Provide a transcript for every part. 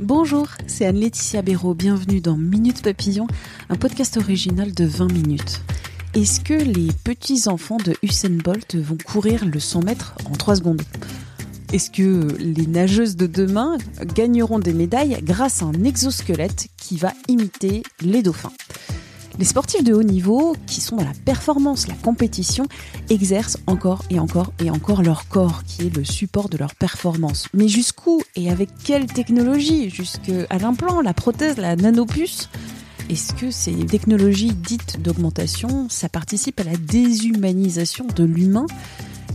Bonjour, c'est Anne-Laetitia Béraud. Bienvenue dans Minute Papillon, un podcast original de 20 minutes. Est-ce que les petits-enfants de Usain Bolt vont courir le 100 mètres en 3 secondes? Est-ce que les nageuses de demain gagneront des médailles grâce à un exosquelette qui va imiter les dauphins? Les sportifs de haut niveau, qui sont dans la performance, la compétition, exercent encore et encore et encore leur corps, qui est le support de leur performance. Mais jusqu'où et avec quelle technologie? Jusqu'à l'implant, la prothèse, la nanopuce? Est-ce que ces technologies dites d'augmentation, ça participe à la déshumanisation de l'humain?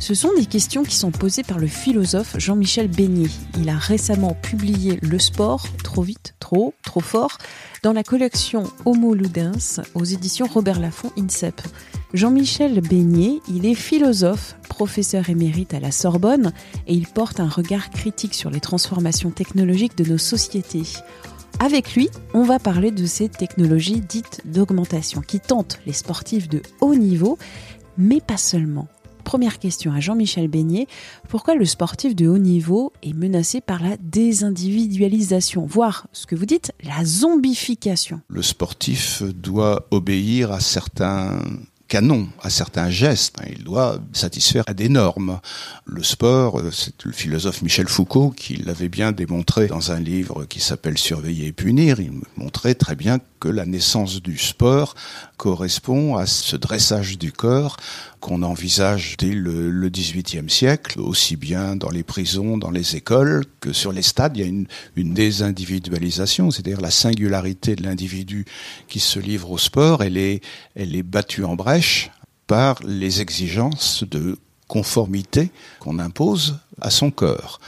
Ce sont des questions qui sont posées par le philosophe Jean-Michel Beignet. Il a récemment publié Le sport, trop vite, trop, trop fort, dans la collection Homo Ludens aux éditions Robert Laffont INSEP. Jean-Michel Beignet, il est philosophe, professeur émérite à la Sorbonne et il porte un regard critique sur les transformations technologiques de nos sociétés. Avec lui, on va parler de ces technologies dites d'augmentation qui tentent les sportifs de haut niveau, mais pas seulement. Première question à Jean-Michel Beignet. Pourquoi le sportif de haut niveau est menacé par la désindividualisation, voire ce que vous dites, la zombification? Le sportif doit obéir à certains canon à certains gestes. Il doit satisfaire à des normes. Le sport, euh, c'est le philosophe Michel Foucault qui l'avait bien démontré dans un livre qui s'appelle Surveiller et punir. Il montrait très bien que la naissance du sport correspond à ce dressage du corps qu'on envisage dès le, XVIIIe siècle, aussi bien dans les prisons, dans les écoles, que sur les stades. Il y a une, désindividualisation, c'est-à-dire la singularité de l'individu qui se livre au sport, elle est battue en brèche par les exigences de conformité qu'on impose à son corps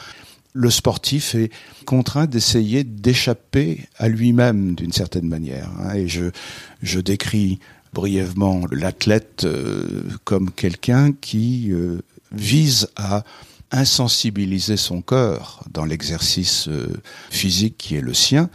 le sportif est contraint d'essayer d'échapper à lui-même d'une certaine manière. Hein. Et je, décris brièvement l'athlète euh, comme quelqu'un qui euh, vise à insensibiliser son corps dans l'exercice euh, physique qui est le sien,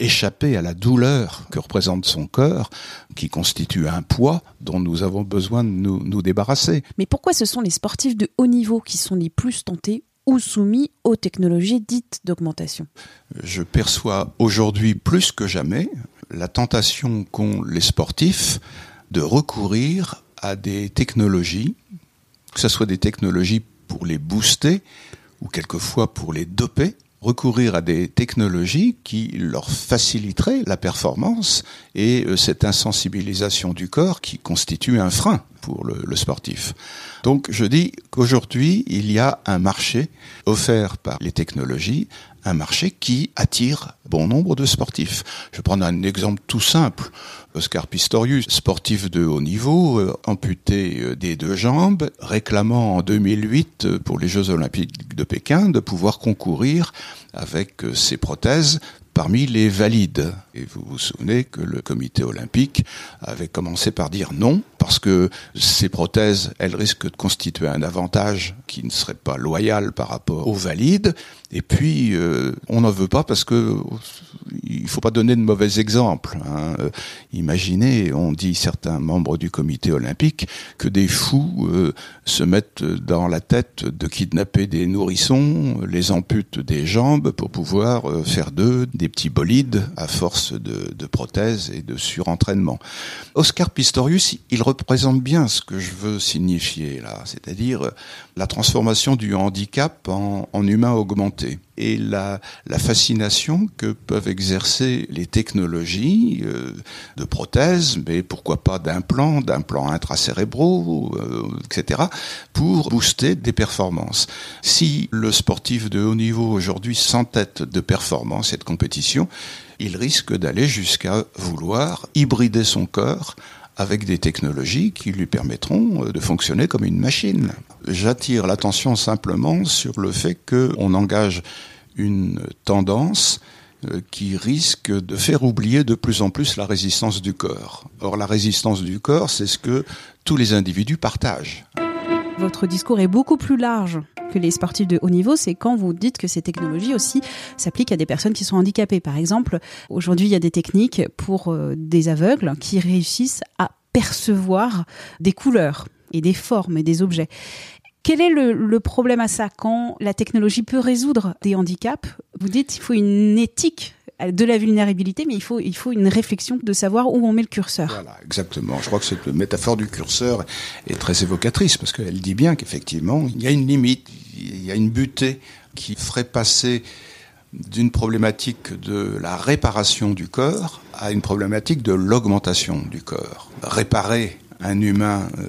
échapper à la douleur que représente son corps, qui constitue un poids dont nous avons besoin de nous, nous débarrasser. Mais pourquoi ce sont les sportifs de haut niveau qui sont les plus tentés ou soumis aux technologies dites d'augmentation? Je perçois aujourd'hui plus que jamais la tentation qu'ont les sportifs de recourir à des technologies, que ce soit des technologies pour les booster ou quelquefois pour les doper, recourir à des technologies qui leur faciliteraient la performance et euh, cette insensibilisation du corps qui constitue un frein pour le, sportif. Donc je dis qu'aujourd'hui, il y a un marché offert par les technologies, un marché qui attire bon nombre de sportifs. Je vais prendre un exemple tout simple. Oscar Pistorius, sportif de haut niveau, euh, amputé euh, des deux jambes, réclamant en 2008 euh, pour les Jeux olympiques de Pékin de pouvoir concourir avec ses prothèses parmi les valides. Et vous vous souvenez que le comité olympique avait commencé par dire non, parce que ces prothèses, elles risquent de constituer un avantage qui ne serait pas loyal par rapport aux valides. Et puis, euh, on n'en veut pas parce que il faut pas donner de mauvais exemples. Hein. Imaginez, on dit certains membres du comité olympique que des fous euh, se mettent dans la tête de kidnapper des nourrissons, les amputent des jambes pour pouvoir euh, faire d'eux des petits bolides à force de, prothèses et de surentraînement. Oscar Pistorius, il représente bien ce que je veux signifier là, c'est-à-dire euh, la transformation du handicap en humain augmenté et la, la, fascination que peuvent exercer les technologies euh, de prothèses, mais pourquoi pas d'implants, d'implants intracérébraux, euh, etc., pour booster des performances. Si le sportif de haut niveau aujourd'hui s'entête de performance et de compétition, il risque d'aller jusqu'à vouloir hybrider son corps avec des technologies qui lui permettront de fonctionner comme une machine. J'attire l'attention simplement sur le fait qu'on engage une tendance euh, qui risque de faire oublier de plus en plus la résistance du corps. Or, la résistance du corps, c'est ce que tous les individus partagent. Votre discours est beaucoup plus large que les sportifs de haut niveau, c'est quand vous dites que ces technologies aussi s'appliquent à des personnes qui sont handicapées. Par exemple, aujourd'hui, il y a des techniques pour euh, des aveugles qui réussissent à percevoir des couleurs et des formes et des objets. Quel est le, problème à ça? Quand la technologie peut résoudre des handicaps Vous dites qu'il faut une éthique de la vulnérabilité, mais il faut, il faut une réflexion de savoir où on met le curseur. Voilà, exactement. Je crois que cette métaphore du curseur est très évocatrice parce qu'elle dit bien qu'effectivement, il y a une limite, il y a une butée qui ferait passer d'une problématique de la réparation du corps à une problématique de l'augmentation du corps. Réparer un humain euh,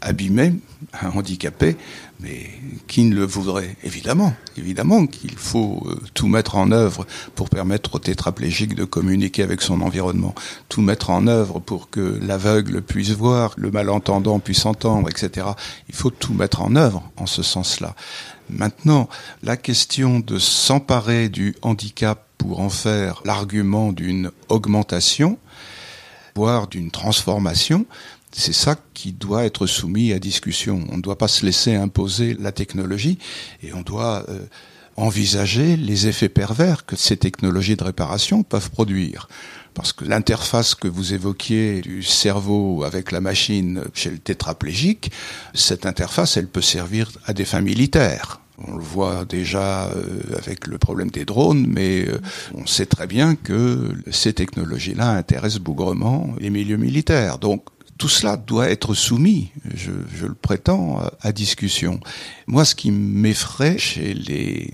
abîmé, un handicapé, mais qui ne le voudrait? Évidemment, évidemment qu'il faut euh, tout mettre en œuvre pour permettre au tétraplégique de communiquer avec son environnement, tout mettre en œuvre pour que l'aveugle puisse voir, le malentendant puisse entendre, etc. Il faut tout mettre en œuvre en ce sens-là. Maintenant, la question de s'emparer du handicap pour en faire l'argument d'une augmentation, voire d'une transformation, c'est ça qui doit être soumis à discussion. On ne doit pas se laisser imposer la technologie et on doit euh, envisager les effets pervers que ces technologies de réparation peuvent produire. Parce que l'interface que vous évoquiez du cerveau avec la machine chez le tétraplégique, cette interface, elle peut servir à des fins militaires. On le voit déjà euh, avec le problème des drones, mais euh, on sait très bien que ces technologies-là intéressent bougrement les milieux militaires. Donc tout cela doit être soumis, je, le prétends, à discussion. Moi, ce qui m'effraie chez les,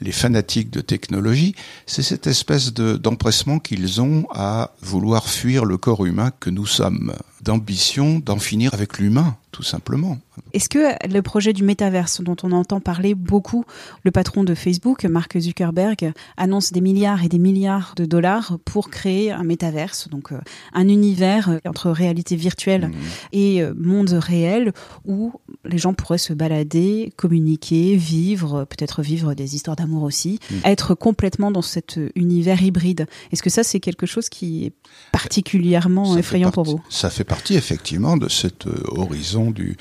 les fanatiques de technologie, c'est cette espèce d'empressement qu'ils ont à vouloir fuir le corps humain que nous sommes, d'ambition d'en finir avec l'humain, tout simplement. Est-ce que le projet du métaverse dont on entend parler beaucoup, le patron de Facebook, Mark Zuckerberg, annonce des milliards et des milliards de dollars pour créer un métaverse, donc euh, un univers euh, entre réalité virtuelle mmh. et euh, monde réel où les gens pourraient se balader, communiquer, vivre, peut-être vivre des histoires d'amour aussi, mmh. être complètement dans cet univers hybride. Est-ce que ça c'est quelque chose qui est particulièrement effrayant pour vous? Ça fait partie effectivement de cet horizon du,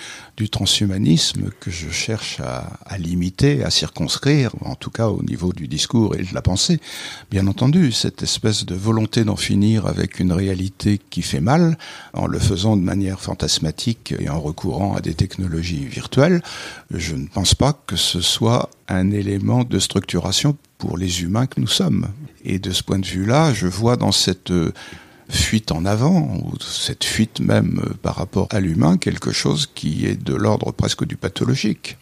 transhumanisme que je cherche à, limiter, à circonscrire, en tout cas au niveau du discours et de la pensée. Bien entendu, cette espèce de volonté d'en finir avec une réalité qui fait mal, en le faisant de manière fantasmatique et en recourant à des technologies virtuelles, je ne pense pas que ce soit un élément de structuration pour les humains que nous sommes. Et de ce point de vue-là, je vois dans cette fuite en avant, ou cette fuite même euh, par rapport à l'humain, quelque chose qui est de l'ordre presque du pathologique.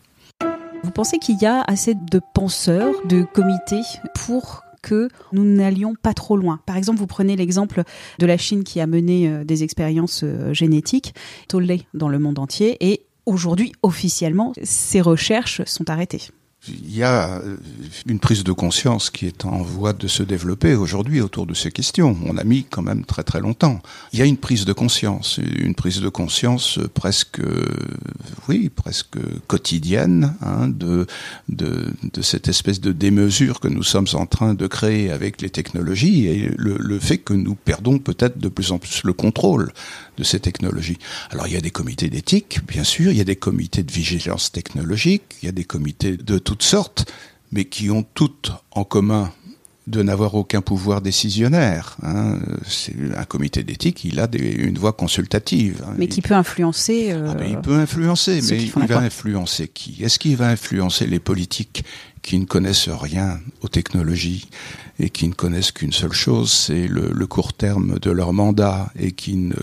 Vous pensez qu'il y a assez de penseurs, de comités pour que nous n'allions pas trop loin? Par exemple, vous prenez l'exemple de la Chine qui a mené euh, des expériences euh, génétiques tollées dans le monde entier et aujourd'hui, officiellement, ces recherches sont arrêtées il y a euh, une prise de conscience qui est en voie de se développer aujourd'hui autour de ces questions. On a mis quand même très très longtemps. Il y a une prise de conscience, une prise de conscience presque, oui, presque quotidienne hein, de, de, de cette espèce de démesure que nous sommes en train de créer avec les technologies et le, le fait que nous perdons peut-être de plus en plus le contrôle de ces technologies. Alors il y a des comités d'éthique, bien sûr, il y a des comités de vigilance technologique, il y a des comités de toutes sortes, mais qui ont toutes en commun de n'avoir aucun pouvoir décisionnaire. Hein. C'est un comité d'éthique, il a une voix consultative. Hein. Mais qui peut influencer. Euh, ah, il peut influencer, mais il va influencer qui? Est-ce qu'il va influencer les politiques qui ne connaissent rien aux technologies et qui ne connaissent qu'une seule chose, c'est le, court terme de leur mandat et qui ne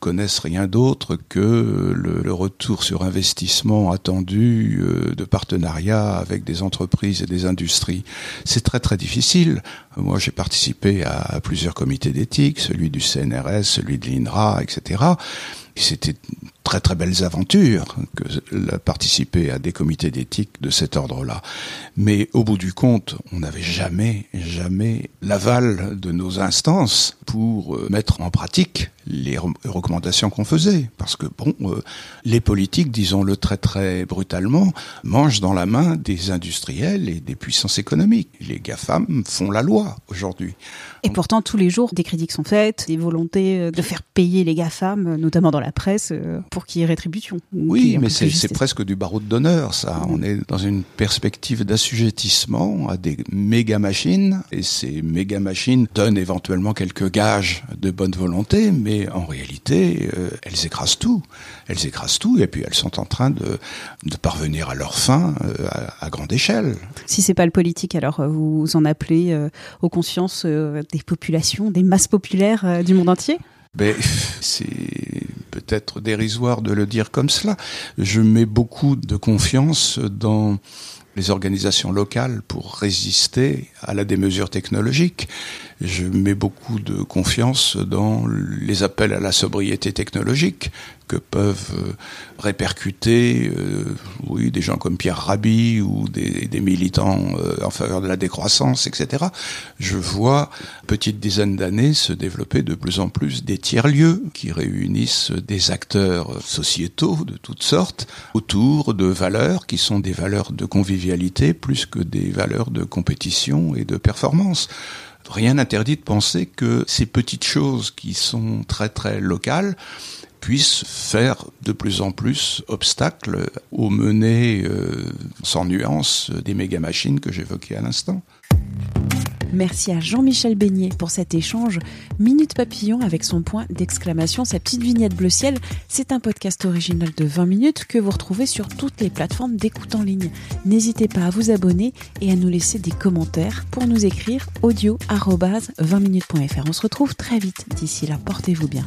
connaissent rien d'autre que le, retour sur investissement attendu euh, de partenariat avec des entreprises et des industries. C'est très très difficile. Moi, j'ai participé à, à plusieurs comités d'éthique, celui du CNRS, celui de l'INRA, etc. C'était très très belles aventures que de participer à des comités d'éthique de cet ordre-là. Mais au bout du compte, on n'avait jamais, jamais l'aval de nos instances pour euh, mettre en pratique les recommandations qu'on faisait. Parce que, bon, euh, les politiques, disons-le très très brutalement, mangent dans la main des industriels et des puissances économiques. Les GAFAM font la loi aujourd'hui. Et pourtant, tous les jours, des critiques sont faites, des volontés euh, de faire payer les GAFAM, euh, notamment dans la presse, pour qu'il y ait rétribution. Oui, mais c'est presque du barreau d'honneur, ça. Mm. On est dans une perspective d'assujettissement à des méga machines, et ces méga machines donnent éventuellement quelques gages de bonne volonté, mais mais en réalité, euh, elles écrasent tout. Elles écrasent tout, et puis elles sont en train de, de parvenir à leur fin euh, à, grande échelle. Si c'est pas le politique, alors euh, vous en appelez aux consciences des populations, des masses populaires du monde entier? Ben, c'est peut-être dérisoire de le dire comme cela. Je mets beaucoup de confiance dans les organisations locales pour résister à la démesure technologique. Je mets beaucoup de confiance dans les appels à la sobriété technologique que peuvent euh, répercuter euh, oui, des gens comme Pierre Rabhi ou des, des militants euh, en faveur de la décroissance, etc. Je vois, petite dizaine d'années, se développer de plus en plus des tiers-lieux qui réunissent des acteurs sociétaux de toutes sortes autour de valeurs qui sont des valeurs de convivialité plus que des valeurs de compétition et de performance rien n'interdit de penser que ces petites choses qui sont très très locales puissent faire de plus en plus obstacle aux menées euh, sans nuance des méga machines que j'évoquais à l'instant. Merci à Jean-Michel Beignet pour cet échange. Minute Papillon avec son point d'exclamation, sa petite vignette bleu ciel. C'est un podcast original de 20 minutes que vous retrouvez sur toutes les plateformes d'écoute en ligne. N'hésitez pas à vous abonner et à nous laisser des commentaires pour nous écrire audio 20minutes.fr. On se retrouve très vite. D'ici là, portez-vous bien.